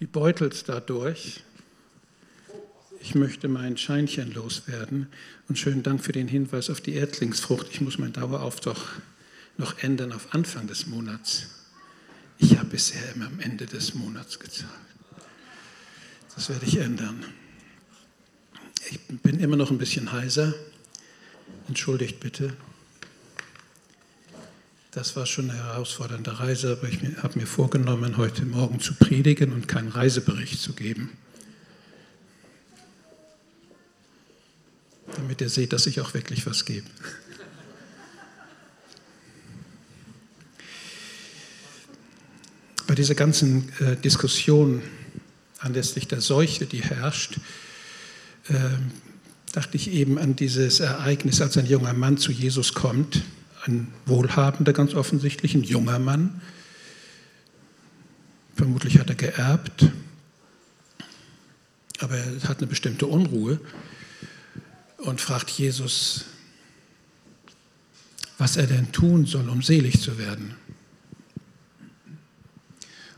die beutelt dadurch. Ich möchte mein Scheinchen loswerden und schönen Dank für den Hinweis auf die Erdlingsfrucht. Ich muss meinen Dauerauftrag noch ändern auf Anfang des Monats. Ich habe bisher immer am Ende des Monats gezahlt. Das werde ich ändern. Ich bin immer noch ein bisschen heiser. Entschuldigt bitte. Das war schon eine herausfordernde Reise, aber ich habe mir vorgenommen, heute Morgen zu predigen und keinen Reisebericht zu geben. Damit ihr seht, dass ich auch wirklich was gebe. Bei dieser ganzen äh, Diskussion anlässlich der Seuche, die herrscht, äh, dachte ich eben an dieses Ereignis, als ein junger Mann zu Jesus kommt ein wohlhabender, ganz offensichtlich, ein junger Mann. Vermutlich hat er geerbt, aber er hat eine bestimmte Unruhe und fragt Jesus, was er denn tun soll, um selig zu werden.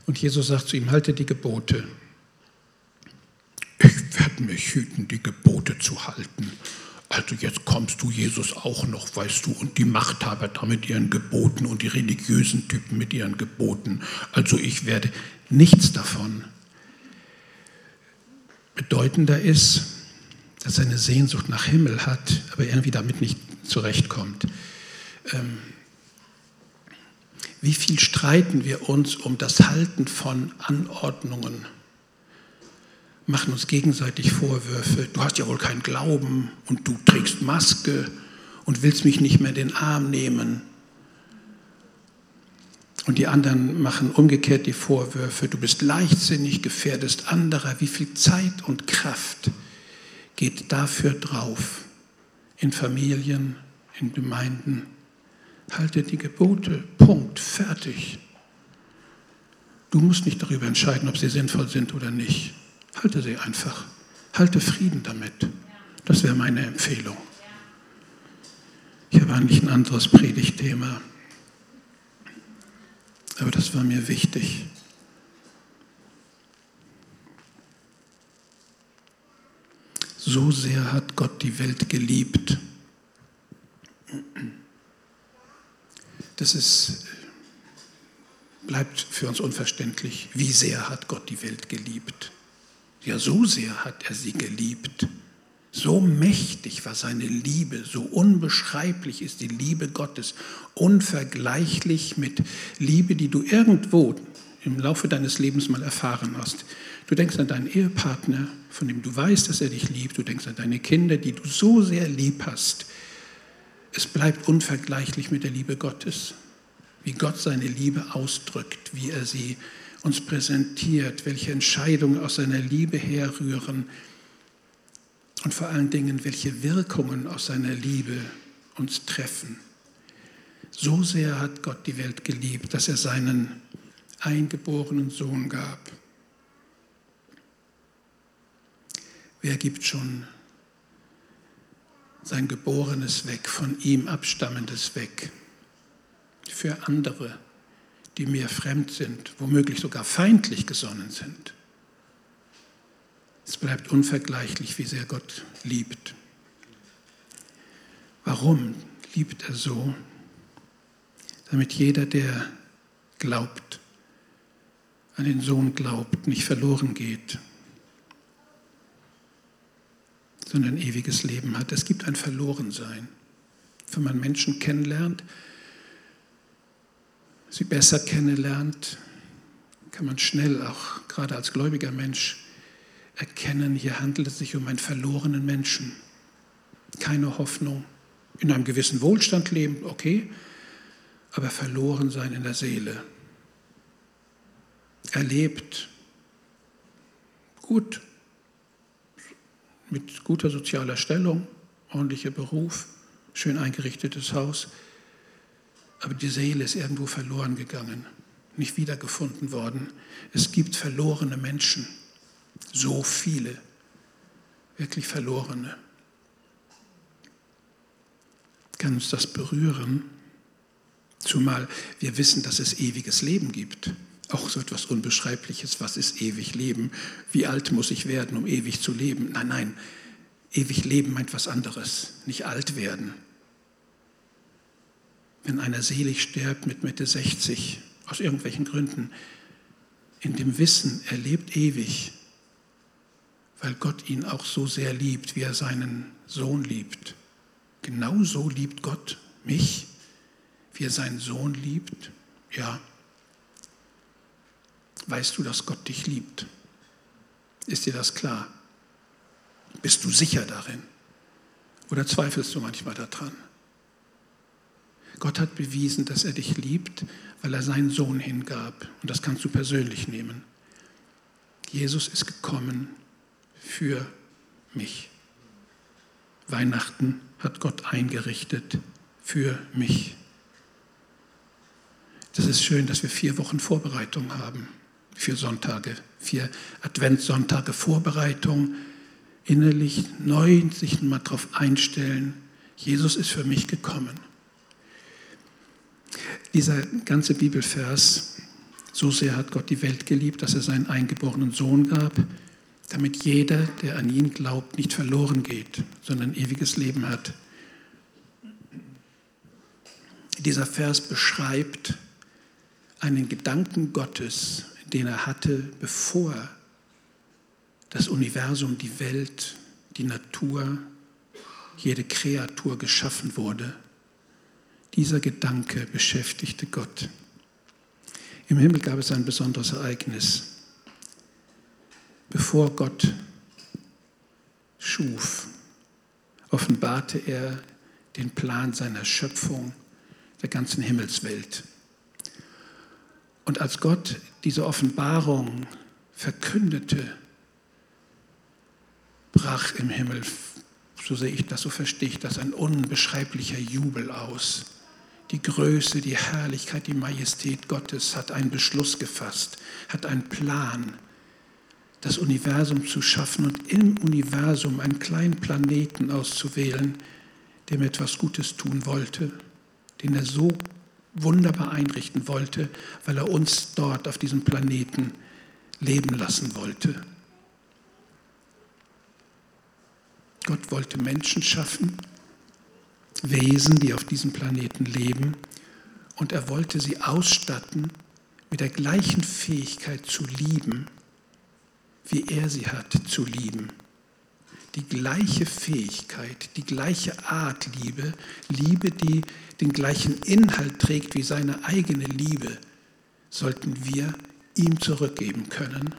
Und Jesus sagt zu ihm, halte die Gebote. Ich werde mich hüten, die Gebote zu halten. Also jetzt kommst du, Jesus, auch noch, weißt du, und die Machthaber da mit ihren Geboten und die religiösen Typen mit ihren Geboten. Also ich werde nichts davon. Bedeutender ist, dass er eine Sehnsucht nach Himmel hat, aber irgendwie damit nicht zurechtkommt. Ähm, wie viel streiten wir uns um das Halten von Anordnungen? Machen uns gegenseitig Vorwürfe. Du hast ja wohl keinen Glauben und du trägst Maske und willst mich nicht mehr in den Arm nehmen. Und die anderen machen umgekehrt die Vorwürfe. Du bist leichtsinnig, gefährdest anderer. Wie viel Zeit und Kraft geht dafür drauf? In Familien, in Gemeinden. Halte die Gebote. Punkt. Fertig. Du musst nicht darüber entscheiden, ob sie sinnvoll sind oder nicht. Halte sie einfach. Halte Frieden damit. Das wäre meine Empfehlung. Ich habe eigentlich ein anderes Predigtthema, aber das war mir wichtig. So sehr hat Gott die Welt geliebt. Das ist, bleibt für uns unverständlich. Wie sehr hat Gott die Welt geliebt? Ja, so sehr hat er sie geliebt. So mächtig war seine Liebe, so unbeschreiblich ist die Liebe Gottes, unvergleichlich mit Liebe, die du irgendwo im Laufe deines Lebens mal erfahren hast. Du denkst an deinen Ehepartner, von dem du weißt, dass er dich liebt. Du denkst an deine Kinder, die du so sehr lieb hast. Es bleibt unvergleichlich mit der Liebe Gottes, wie Gott seine Liebe ausdrückt, wie er sie uns präsentiert, welche Entscheidungen aus seiner Liebe herrühren und vor allen Dingen, welche Wirkungen aus seiner Liebe uns treffen. So sehr hat Gott die Welt geliebt, dass er seinen eingeborenen Sohn gab. Wer gibt schon sein Geborenes weg, von ihm Abstammendes weg, für andere? Die mir fremd sind, womöglich sogar feindlich gesonnen sind. Es bleibt unvergleichlich, wie sehr Gott liebt. Warum liebt er so? Damit jeder, der glaubt, an den Sohn glaubt, nicht verloren geht, sondern ewiges Leben hat. Es gibt ein Verlorensein. Wenn man Menschen kennenlernt, sie besser kennenlernt, kann man schnell auch gerade als gläubiger Mensch erkennen, hier handelt es sich um einen verlorenen Menschen. Keine Hoffnung, in einem gewissen Wohlstand leben, okay, aber verloren sein in der Seele. Er lebt gut, mit guter sozialer Stellung, ordentlicher Beruf, schön eingerichtetes Haus, aber die Seele ist irgendwo verloren gegangen, nicht wiedergefunden worden. Es gibt verlorene Menschen, so viele, wirklich verlorene. Kann uns das berühren? Zumal wir wissen, dass es ewiges Leben gibt. Auch so etwas Unbeschreibliches. Was ist ewig Leben? Wie alt muss ich werden, um ewig zu leben? Nein, nein. Ewig Leben meint was anderes. Nicht alt werden. Wenn einer selig stirbt mit Mitte 60, aus irgendwelchen Gründen, in dem Wissen, er lebt ewig, weil Gott ihn auch so sehr liebt, wie er seinen Sohn liebt. Genauso liebt Gott mich, wie er seinen Sohn liebt. Ja. Weißt du, dass Gott dich liebt? Ist dir das klar? Bist du sicher darin? Oder zweifelst du manchmal daran? Gott hat bewiesen, dass er dich liebt, weil er seinen Sohn hingab. Und das kannst du persönlich nehmen. Jesus ist gekommen für mich. Weihnachten hat Gott eingerichtet für mich. Das ist schön, dass wir vier Wochen Vorbereitung haben, vier Sonntage, vier Adventssonntage Vorbereitung, innerlich neu sich mal darauf einstellen, Jesus ist für mich gekommen. Dieser ganze Bibelvers, so sehr hat Gott die Welt geliebt, dass er seinen eingeborenen Sohn gab, damit jeder, der an ihn glaubt, nicht verloren geht, sondern ewiges Leben hat. Dieser Vers beschreibt einen Gedanken Gottes, den er hatte, bevor das Universum, die Welt, die Natur, jede Kreatur geschaffen wurde. Dieser Gedanke beschäftigte Gott. Im Himmel gab es ein besonderes Ereignis. Bevor Gott schuf, offenbarte er den Plan seiner Schöpfung der ganzen Himmelswelt. Und als Gott diese Offenbarung verkündete, brach im Himmel, so sehe ich das, so verstehe ich das, ein unbeschreiblicher Jubel aus. Die Größe, die Herrlichkeit, die Majestät Gottes hat einen Beschluss gefasst, hat einen Plan das Universum zu schaffen und im Universum einen kleinen Planeten auszuwählen, dem etwas Gutes tun wollte, den er so wunderbar einrichten wollte, weil er uns dort auf diesem Planeten leben lassen wollte. Gott wollte Menschen schaffen, Wesen, die auf diesem Planeten leben, und er wollte sie ausstatten mit der gleichen Fähigkeit zu lieben, wie er sie hat zu lieben. Die gleiche Fähigkeit, die gleiche Art Liebe, Liebe, die den gleichen Inhalt trägt wie seine eigene Liebe, sollten wir ihm zurückgeben können.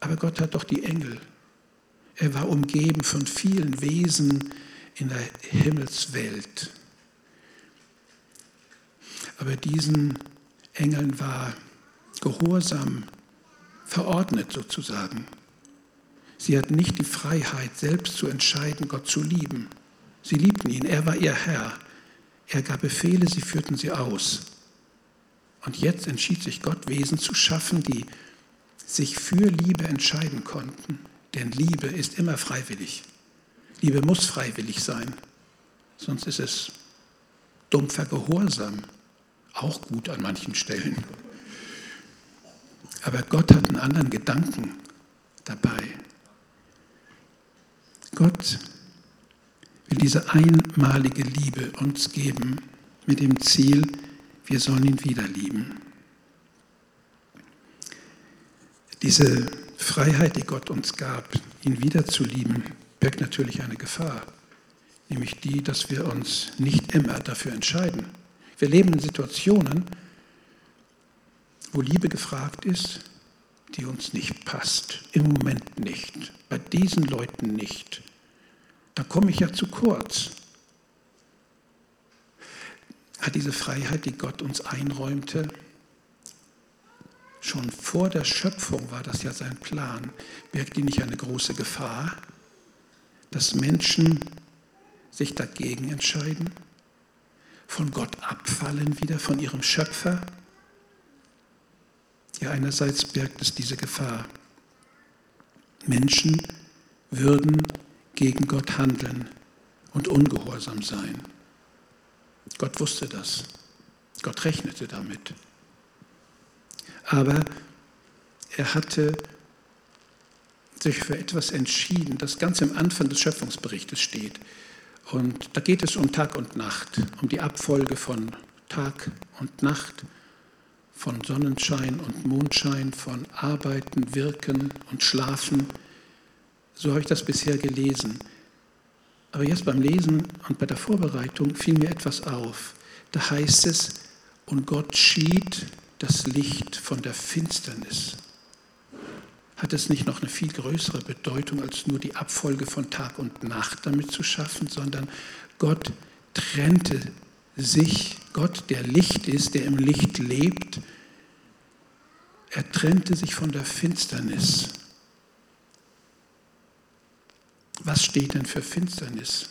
Aber Gott hat doch die Engel. Er war umgeben von vielen Wesen in der Himmelswelt. Aber diesen Engeln war Gehorsam verordnet sozusagen. Sie hatten nicht die Freiheit, selbst zu entscheiden, Gott zu lieben. Sie liebten ihn, er war ihr Herr. Er gab Befehle, sie führten sie aus. Und jetzt entschied sich Gott, Wesen zu schaffen, die sich für Liebe entscheiden konnten. Denn Liebe ist immer freiwillig. Liebe muss freiwillig sein. Sonst ist es dumpfer Gehorsam. Auch gut an manchen Stellen. Aber Gott hat einen anderen Gedanken dabei. Gott will diese einmalige Liebe uns geben mit dem Ziel, wir sollen ihn wieder lieben. Diese Freiheit, die Gott uns gab, ihn wieder zu lieben, birgt natürlich eine Gefahr, nämlich die, dass wir uns nicht immer dafür entscheiden. Wir leben in Situationen, wo Liebe gefragt ist, die uns nicht passt. Im Moment nicht. Bei diesen Leuten nicht. Da komme ich ja zu kurz. Hat diese Freiheit, die Gott uns einräumte, schon vor der Schöpfung war das ja sein Plan, birgt die nicht eine große Gefahr, dass Menschen sich dagegen entscheiden, von Gott abfallen wieder, von ihrem Schöpfer? Ja, einerseits birgt es diese Gefahr. Menschen würden gegen Gott handeln und ungehorsam sein. Gott wusste das. Gott rechnete damit. Aber er hatte sich für etwas entschieden, das ganz am Anfang des Schöpfungsberichtes steht. Und da geht es um Tag und Nacht, um die Abfolge von Tag und Nacht, von Sonnenschein und Mondschein, von Arbeiten, Wirken und Schlafen. So habe ich das bisher gelesen. Aber jetzt beim Lesen und bei der Vorbereitung fiel mir etwas auf. Da heißt es, und Gott schied das Licht von der Finsternis. Hat es nicht noch eine viel größere Bedeutung, als nur die Abfolge von Tag und Nacht damit zu schaffen, sondern Gott trennte sich, Gott, der Licht ist, der im Licht lebt, er trennte sich von der Finsternis. Was steht denn für Finsternis?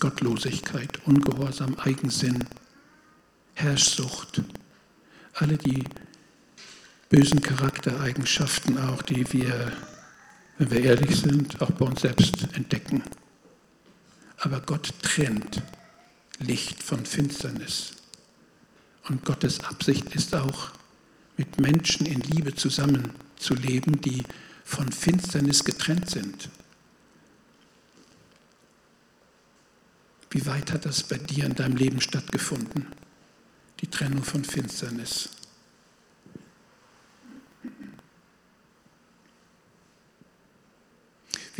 Gottlosigkeit, Ungehorsam, Eigensinn, Herrschsucht, alle die bösen Charaktereigenschaften auch, die wir, wenn wir ehrlich sind, auch bei uns selbst entdecken. Aber Gott trennt Licht von Finsternis. Und Gottes Absicht ist auch, mit Menschen in Liebe zusammenzuleben, die von Finsternis getrennt sind. Wie weit hat das bei dir in deinem Leben stattgefunden? Die Trennung von Finsternis.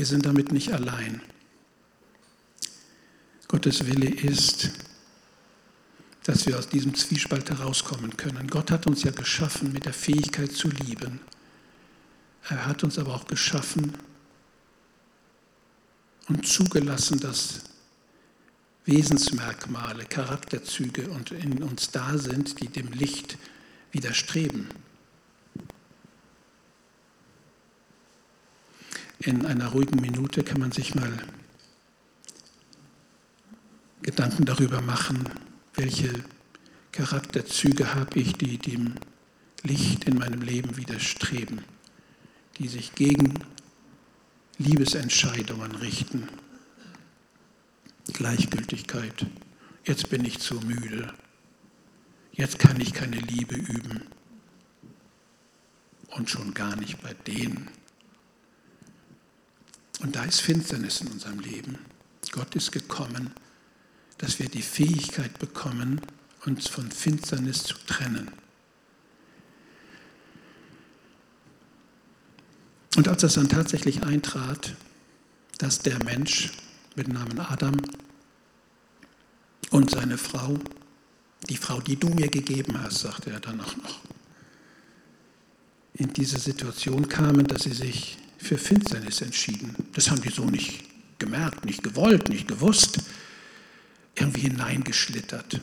Wir sind damit nicht allein. Gottes Wille ist, dass wir aus diesem Zwiespalt herauskommen können. Gott hat uns ja geschaffen mit der Fähigkeit zu lieben. Er hat uns aber auch geschaffen und zugelassen, dass Wesensmerkmale, Charakterzüge und in uns da sind, die dem Licht widerstreben. In einer ruhigen Minute kann man sich mal Gedanken darüber machen, welche Charakterzüge habe ich, die dem Licht in meinem Leben widerstreben, die sich gegen Liebesentscheidungen richten. Gleichgültigkeit. Jetzt bin ich zu müde. Jetzt kann ich keine Liebe üben. Und schon gar nicht bei denen. Und da ist Finsternis in unserem Leben. Gott ist gekommen, dass wir die Fähigkeit bekommen, uns von Finsternis zu trennen. Und als das dann tatsächlich eintrat, dass der Mensch mit Namen Adam und seine Frau, die Frau, die du mir gegeben hast, sagte er dann auch noch, in diese Situation kamen, dass sie sich für Finsternis entschieden. Das haben die so nicht gemerkt, nicht gewollt, nicht gewusst, irgendwie hineingeschlittert.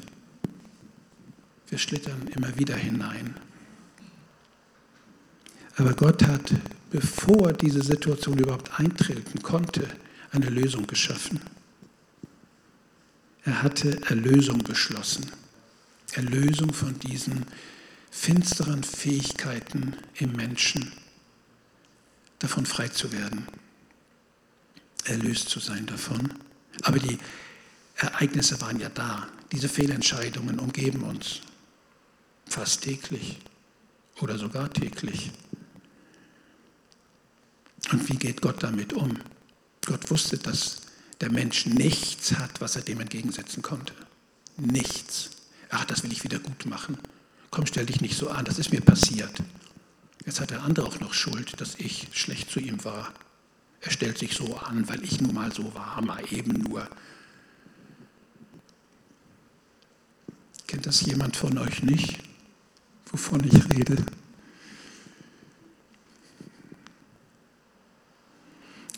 Wir schlittern immer wieder hinein. Aber Gott hat, bevor diese Situation überhaupt eintreten konnte, eine Lösung geschaffen. Er hatte Erlösung beschlossen. Erlösung von diesen finsteren Fähigkeiten im Menschen, davon frei zu werden, erlöst zu sein davon. Aber die Ereignisse waren ja da. Diese Fehlentscheidungen umgeben uns fast täglich oder sogar täglich. Und wie geht Gott damit um? Gott wusste, dass der Mensch nichts hat, was er dem entgegensetzen konnte. Nichts. Ach, das will ich wieder gut machen. Komm, stell dich nicht so an, das ist mir passiert. Jetzt hat der andere auch noch Schuld, dass ich schlecht zu ihm war. Er stellt sich so an, weil ich nun mal so war, mal eben nur. Kennt das jemand von euch nicht, wovon ich rede?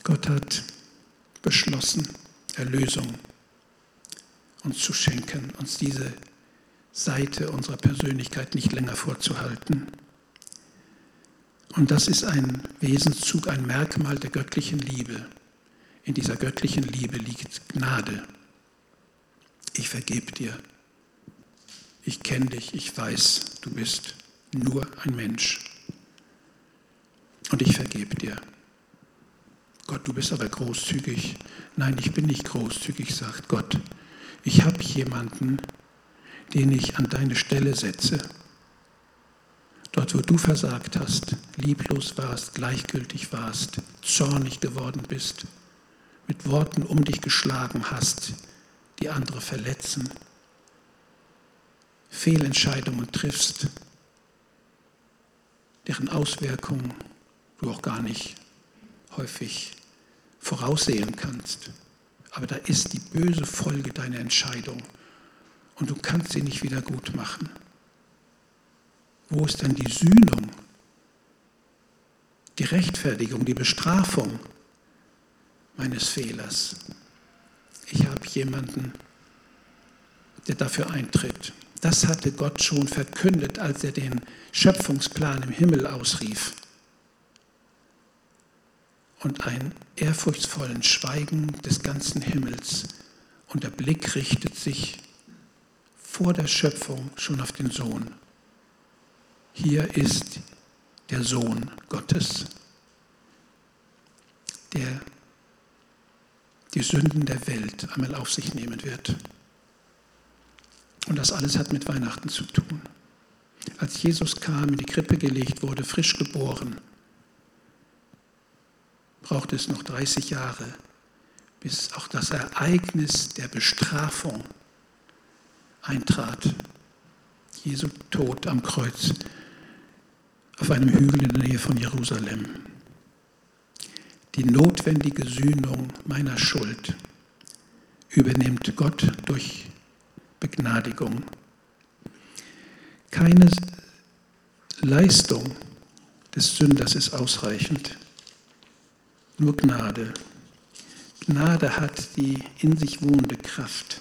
Gott hat beschlossen, Erlösung uns zu schenken, uns diese Seite unserer Persönlichkeit nicht länger vorzuhalten. Und das ist ein Wesenszug, ein Merkmal der göttlichen Liebe. In dieser göttlichen Liebe liegt Gnade. Ich vergebe dir. Ich kenne dich. Ich weiß, du bist nur ein Mensch. Und ich vergebe dir. Gott, du bist aber großzügig. Nein, ich bin nicht großzügig, sagt Gott. Ich habe jemanden, den ich an deine Stelle setze. Dort, wo du versagt hast, lieblos warst, gleichgültig warst, zornig geworden bist, mit Worten um dich geschlagen hast, die andere verletzen, Fehlentscheidungen triffst, deren Auswirkungen du auch gar nicht häufig voraussehen kannst. Aber da ist die böse Folge deiner Entscheidung und du kannst sie nicht wieder gut machen. Wo ist dann die Sühnung, die Rechtfertigung, die Bestrafung meines Fehlers? Ich habe jemanden, der dafür eintritt. Das hatte Gott schon verkündet, als er den Schöpfungsplan im Himmel ausrief. Und ein ehrfurchtsvollen Schweigen des ganzen Himmels. Und der Blick richtet sich vor der Schöpfung schon auf den Sohn. Hier ist der Sohn Gottes, der die Sünden der Welt einmal auf sich nehmen wird. Und das alles hat mit Weihnachten zu tun. Als Jesus kam, in die Krippe gelegt wurde, frisch geboren, brauchte es noch 30 Jahre, bis auch das Ereignis der Bestrafung eintrat. Jesu Tod am Kreuz auf einem Hügel in der Nähe von Jerusalem. Die notwendige Sühnung meiner Schuld übernimmt Gott durch Begnadigung. Keine Leistung des Sünders ist ausreichend, nur Gnade. Gnade hat die in sich wohnende Kraft,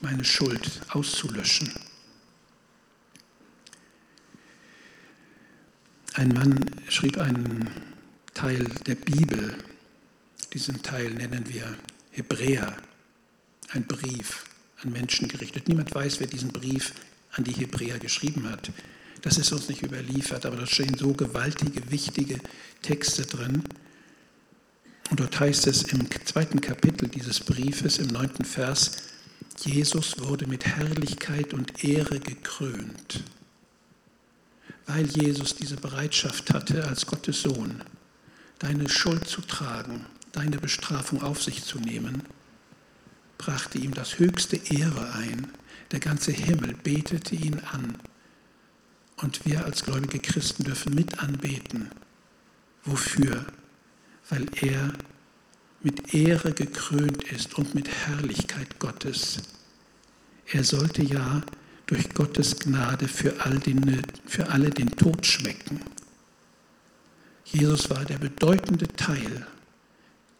meine Schuld auszulöschen. Ein Mann schrieb einen Teil der Bibel, diesen Teil nennen wir Hebräer, ein Brief an Menschen gerichtet. Niemand weiß, wer diesen Brief an die Hebräer geschrieben hat. Das ist uns nicht überliefert, aber da stehen so gewaltige, wichtige Texte drin. Und dort heißt es im zweiten Kapitel dieses Briefes, im neunten Vers, Jesus wurde mit Herrlichkeit und Ehre gekrönt weil Jesus diese Bereitschaft hatte, als Gottes Sohn deine Schuld zu tragen, deine Bestrafung auf sich zu nehmen, brachte ihm das höchste Ehre ein. Der ganze Himmel betete ihn an. Und wir als gläubige Christen dürfen mit anbeten. Wofür? Weil er mit Ehre gekrönt ist und mit Herrlichkeit Gottes. Er sollte ja durch Gottes Gnade für, all den, für alle den Tod schmecken. Jesus war der bedeutende Teil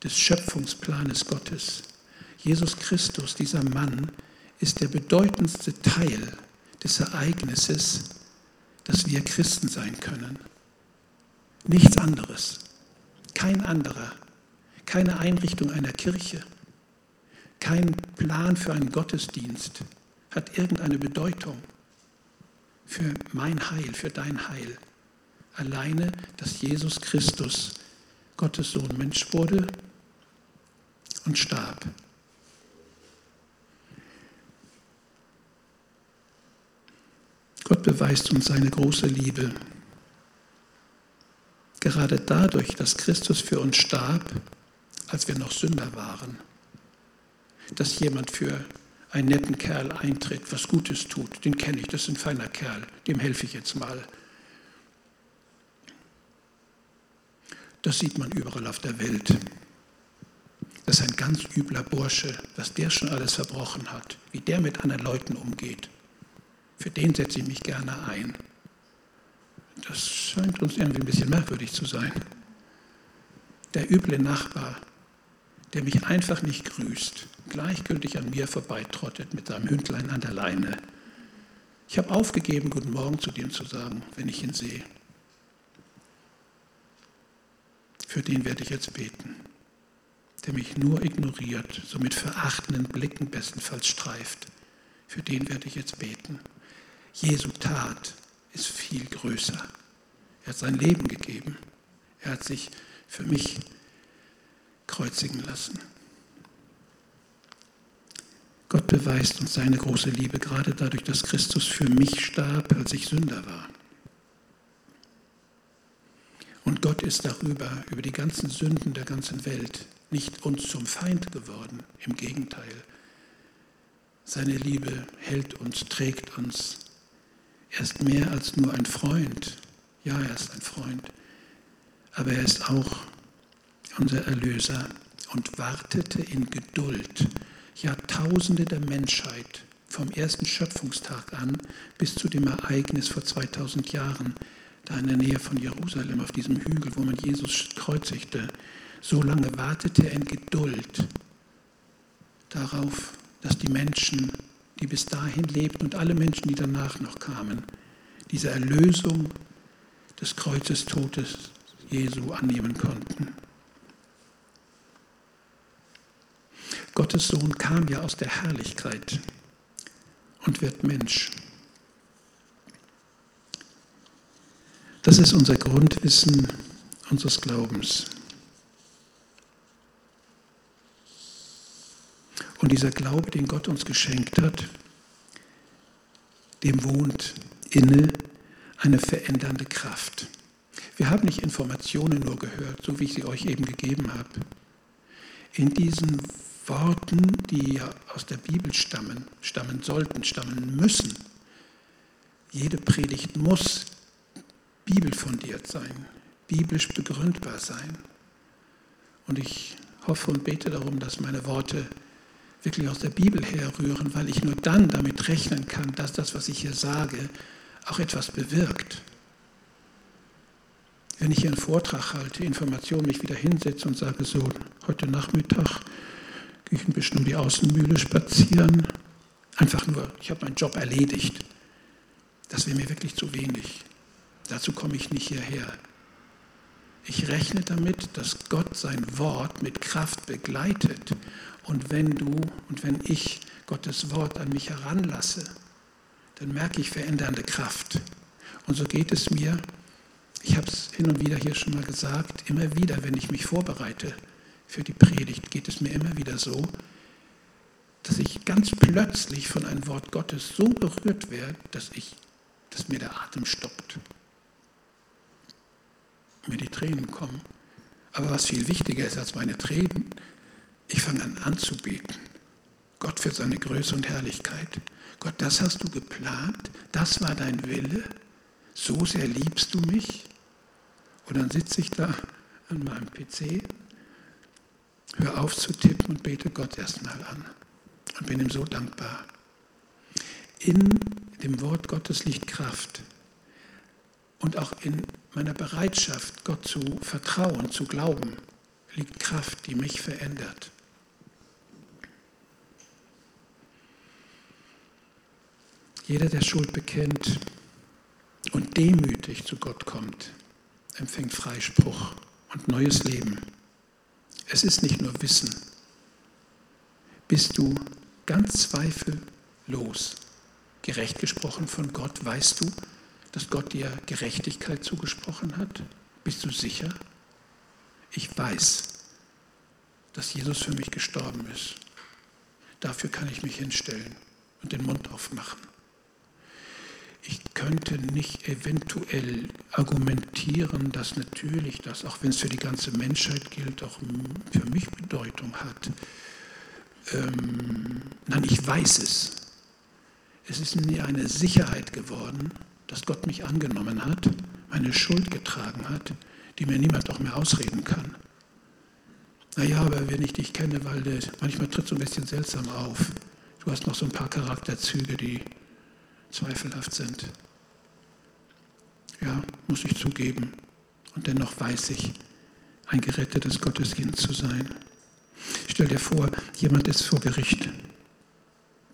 des Schöpfungsplanes Gottes. Jesus Christus, dieser Mann, ist der bedeutendste Teil des Ereignisses, dass wir Christen sein können. Nichts anderes, kein anderer, keine Einrichtung einer Kirche, kein Plan für einen Gottesdienst, hat irgendeine Bedeutung für mein Heil, für dein Heil. Alleine, dass Jesus Christus, Gottes Sohn, Mensch wurde und starb. Gott beweist uns seine große Liebe. Gerade dadurch, dass Christus für uns starb, als wir noch Sünder waren, dass jemand für einen netten Kerl eintritt, was Gutes tut, den kenne ich, das ist ein feiner Kerl, dem helfe ich jetzt mal. Das sieht man überall auf der Welt. Das ist ein ganz übler Bursche, was der schon alles verbrochen hat, wie der mit anderen Leuten umgeht. Für den setze ich mich gerne ein. Das scheint uns irgendwie ein bisschen merkwürdig zu sein. Der üble Nachbar, der mich einfach nicht grüßt, gleichgültig an mir vorbeitrottet mit seinem Hündlein an der Leine. Ich habe aufgegeben, guten Morgen zu dem zu sagen, wenn ich ihn sehe. Für den werde ich jetzt beten, der mich nur ignoriert, so mit verachtenden Blicken bestenfalls streift. Für den werde ich jetzt beten. Jesu Tat ist viel größer. Er hat sein Leben gegeben. Er hat sich für mich kreuzigen lassen. Gott beweist uns seine große Liebe gerade dadurch, dass Christus für mich starb, als ich Sünder war. Und Gott ist darüber, über die ganzen Sünden der ganzen Welt, nicht uns zum Feind geworden. Im Gegenteil. Seine Liebe hält uns, trägt uns. Er ist mehr als nur ein Freund. Ja, er ist ein Freund. Aber er ist auch unser Erlöser und wartete in Geduld Jahrtausende der Menschheit vom ersten Schöpfungstag an bis zu dem Ereignis vor 2000 Jahren, da in der Nähe von Jerusalem auf diesem Hügel, wo man Jesus kreuzigte. So lange wartete er in Geduld darauf, dass die Menschen, die bis dahin lebten und alle Menschen, die danach noch kamen, diese Erlösung des Kreuzestodes Jesu annehmen konnten. Gottes Sohn kam ja aus der Herrlichkeit und wird Mensch. Das ist unser Grundwissen unseres Glaubens. Und dieser Glaube, den Gott uns geschenkt hat, dem wohnt inne eine verändernde Kraft. Wir haben nicht Informationen nur gehört, so wie ich sie euch eben gegeben habe. In diesen Worten, die ja aus der Bibel stammen, stammen sollten, stammen müssen. Jede Predigt muss bibelfundiert sein, biblisch begründbar sein. Und ich hoffe und bete darum, dass meine Worte wirklich aus der Bibel herrühren, weil ich nur dann damit rechnen kann, dass das, was ich hier sage, auch etwas bewirkt. Wenn ich hier einen Vortrag halte, Informationen, mich wieder hinsetze und sage, so, heute Nachmittag ich ein bisschen um die Außenmühle spazieren, einfach nur, ich habe meinen Job erledigt. Das wäre mir wirklich zu wenig. Dazu komme ich nicht hierher. Ich rechne damit, dass Gott sein Wort mit Kraft begleitet. Und wenn du und wenn ich Gottes Wort an mich heranlasse, dann merke ich verändernde Kraft. Und so geht es mir, ich habe es hin und wieder hier schon mal gesagt, immer wieder, wenn ich mich vorbereite für die Predigt, geht es mir immer wieder so, dass ich ganz plötzlich von einem Wort Gottes so berührt werde, dass, ich, dass mir der Atem stoppt mir die Tränen kommen. Aber was viel wichtiger ist als meine Tränen, ich fange an anzubeten. Gott für seine Größe und Herrlichkeit. Gott, das hast du geplant, das war dein Wille, so sehr liebst du mich. Und dann sitze ich da an meinem PC, höre auf zu tippen und bete Gott erstmal an und bin ihm so dankbar. In dem Wort Gottes liegt Kraft und auch in meiner Bereitschaft, Gott zu vertrauen, zu glauben, liegt Kraft, die mich verändert. Jeder, der Schuld bekennt und demütig zu Gott kommt, empfängt Freispruch und neues Leben. Es ist nicht nur Wissen. Bist du ganz zweifellos gerecht gesprochen von Gott, weißt du, dass Gott dir Gerechtigkeit zugesprochen hat? Bist du sicher? Ich weiß, dass Jesus für mich gestorben ist. Dafür kann ich mich hinstellen und den Mund aufmachen. Ich könnte nicht eventuell argumentieren, dass natürlich das, auch wenn es für die ganze Menschheit gilt, auch für mich Bedeutung hat. Ähm, nein, ich weiß es. Es ist mir eine Sicherheit geworden, dass Gott mich angenommen hat, meine Schuld getragen hat, die mir niemand auch mehr ausreden kann. Naja, aber wenn ich dich kenne, weil manchmal tritt so ein bisschen seltsam auf. Du hast noch so ein paar Charakterzüge, die zweifelhaft sind. Ja, muss ich zugeben. Und dennoch weiß ich, ein gerettetes Gotteskind zu sein. Stell dir vor, jemand ist vor Gericht.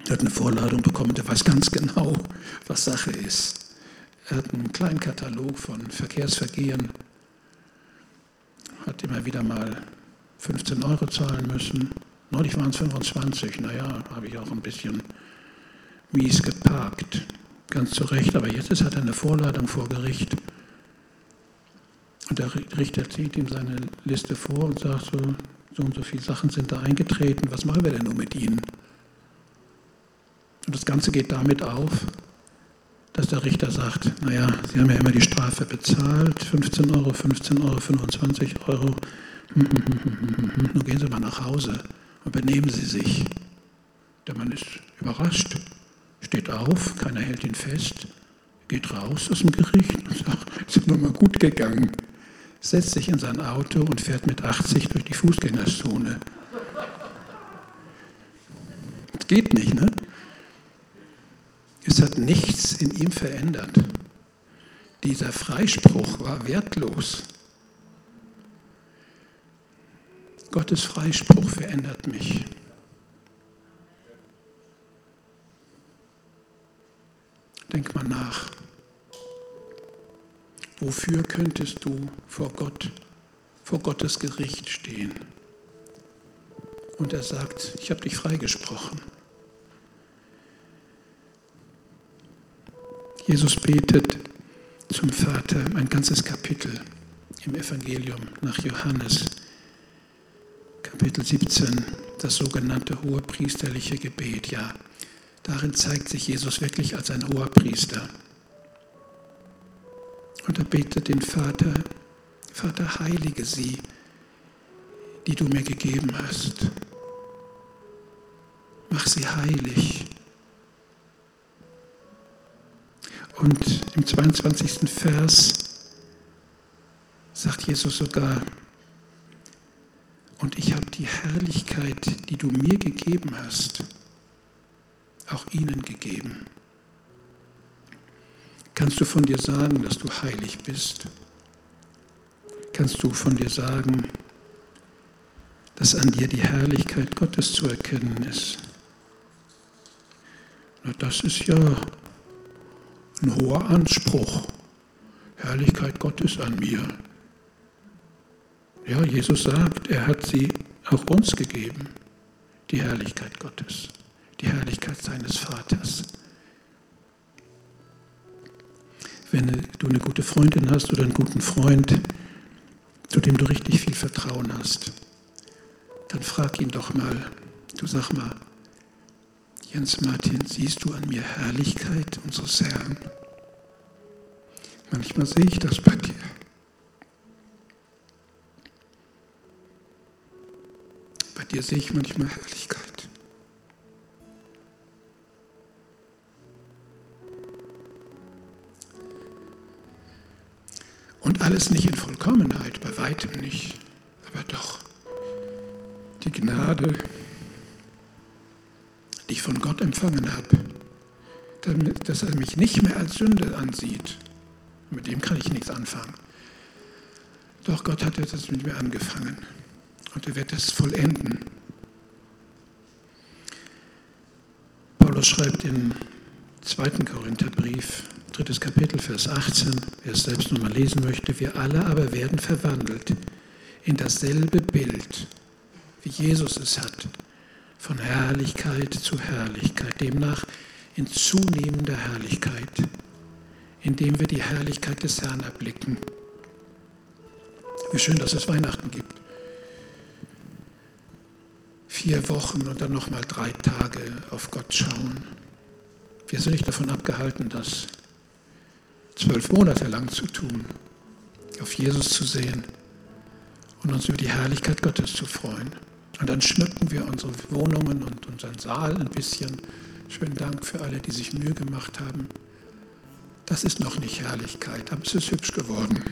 Er hat eine Vorladung bekommen, der weiß ganz genau, was Sache ist. Er hat einen kleinen Katalog von Verkehrsvergehen, hat immer wieder mal 15 Euro zahlen müssen. Neulich waren es 25, naja, habe ich auch ein bisschen mies geparkt. Ganz zu Recht, aber jetzt ist, hat er eine Vorladung vor Gericht. Und der Richter zieht ihm seine Liste vor und sagt so, so und so viele Sachen sind da eingetreten, was machen wir denn nun mit ihnen? Und das Ganze geht damit auf, dass der Richter sagt, naja, Sie haben ja immer die Strafe bezahlt, 15 Euro, 15 Euro, 25 Euro. Nun gehen Sie mal nach Hause und benehmen Sie sich. Der Mann ist überrascht, steht auf, keiner hält ihn fest, geht raus aus dem Gericht und sagt, es ist nur mal gut gegangen, setzt sich in sein Auto und fährt mit 80 durch die Fußgängerzone. Das geht nicht, ne? Es hat nichts in ihm verändert. Dieser Freispruch war wertlos. Gottes Freispruch verändert mich. Denk mal nach. Wofür könntest du vor Gott, vor Gottes Gericht stehen? Und er sagt, ich habe dich freigesprochen. Jesus betet zum Vater ein ganzes Kapitel im Evangelium nach Johannes, Kapitel 17, das sogenannte hohepriesterliche Gebet. Ja, darin zeigt sich Jesus wirklich als ein hoher Priester. Und er betet den Vater, Vater, heilige sie, die du mir gegeben hast. Mach sie heilig. Und im 22. Vers sagt Jesus sogar, und ich habe die Herrlichkeit, die du mir gegeben hast, auch ihnen gegeben. Kannst du von dir sagen, dass du heilig bist? Kannst du von dir sagen, dass an dir die Herrlichkeit Gottes zu erkennen ist? Na, das ist ja ein hoher Anspruch. Herrlichkeit Gottes an mir. Ja, Jesus sagt, er hat sie auch uns gegeben, die Herrlichkeit Gottes, die Herrlichkeit seines Vaters. Wenn du eine gute Freundin hast oder einen guten Freund, zu dem du richtig viel Vertrauen hast, dann frag ihn doch mal, du sag mal, Jens Martin, siehst du an mir Herrlichkeit unseres Herrn? Manchmal sehe ich das bei dir. Bei dir sehe ich manchmal Herrlichkeit. Und alles nicht in Vollkommenheit, bei weitem nicht, aber doch die Gnade, die ich von Gott empfangen habe, dass er mich nicht mehr als Sünde ansieht. Mit dem kann ich nichts anfangen. Doch Gott hat jetzt mit mir angefangen und er wird es vollenden. Paulus schreibt im zweiten Korintherbrief, drittes Kapitel, Vers 18, wer es selbst nochmal lesen möchte, wir alle aber werden verwandelt in dasselbe Bild, wie Jesus es hat von Herrlichkeit zu Herrlichkeit, demnach in zunehmender Herrlichkeit, indem wir die Herrlichkeit des Herrn erblicken. Wie schön, dass es Weihnachten gibt. Vier Wochen und dann nochmal drei Tage auf Gott schauen. Wir sind nicht davon abgehalten, das zwölf Monate lang zu tun, auf Jesus zu sehen und uns über die Herrlichkeit Gottes zu freuen. Und dann schmücken wir unsere Wohnungen und unseren Saal ein bisschen. Schönen Dank für alle, die sich Mühe gemacht haben. Das ist noch nicht Herrlichkeit, aber es ist hübsch geworden.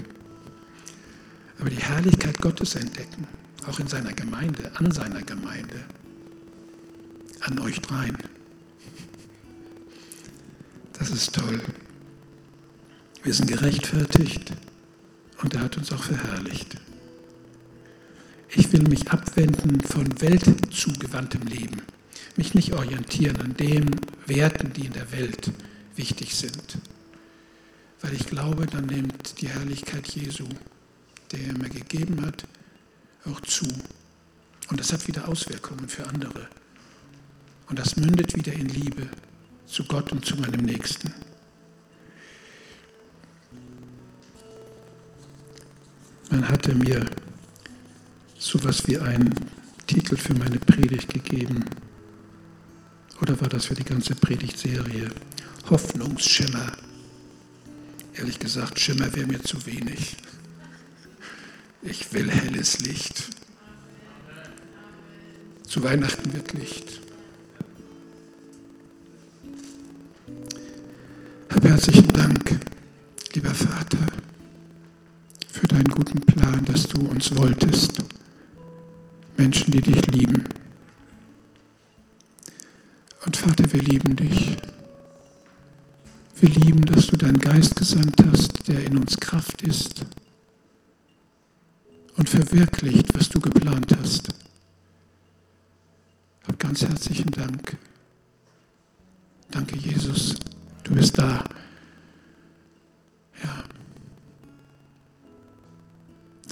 Aber die Herrlichkeit Gottes entdecken, auch in seiner Gemeinde, an seiner Gemeinde, an euch dreien. Das ist toll. Wir sind gerechtfertigt und er hat uns auch verherrlicht. Ich will mich abwenden von weltzugewandtem Leben, mich nicht orientieren an den Werten, die in der Welt wichtig sind, weil ich glaube, dann nimmt die Herrlichkeit Jesu, der er mir gegeben hat, auch zu. Und das hat wieder Auswirkungen für andere. Und das mündet wieder in Liebe zu Gott und zu meinem Nächsten. Man hatte mir so etwas wie einen Titel für meine Predigt gegeben. Oder war das für die ganze Predigtserie? Hoffnungsschimmer. Ehrlich gesagt, Schimmer wäre mir zu wenig. Ich will helles Licht. Zu Weihnachten wird Licht. Hab herzlichen uns wolltest. Menschen, die dich lieben. Und Vater, wir lieben dich. Wir lieben, dass du deinen Geist gesandt hast, der in uns Kraft ist und verwirklicht, was du geplant hast. Hab ganz herzlichen Dank. Danke, Jesus. Du bist da.